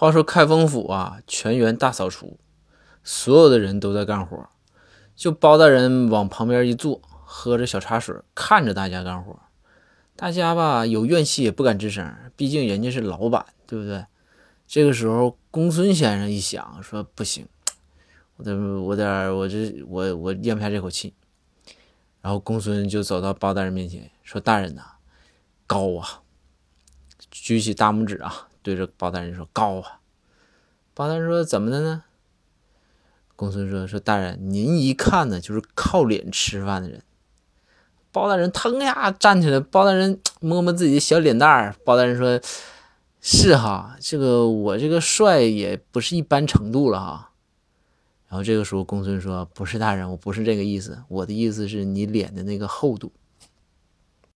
话说开封府啊，全员大扫除，所有的人都在干活，就包大人往旁边一坐，喝着小茶水，看着大家干活。大家吧有怨气也不敢吱声，毕竟人家是老板，对不对？这个时候，公孙先生一想，说不行，我得我得我这我我咽不下这口气。然后公孙就走到包大人面前，说：“大人呐，高啊！”举起大拇指啊，对着包大人说：“高啊！”包大人说：“怎么的呢？”公孙说：“说大人，您一看呢就是靠脸吃饭的人。”包大人腾呀站起来，包大人摸摸自己的小脸蛋儿。包大人说：“是哈，这个我这个帅也不是一般程度了哈。”然后这个时候，公孙说：“不是大人，我不是这个意思，我的意思是你脸的那个厚度。”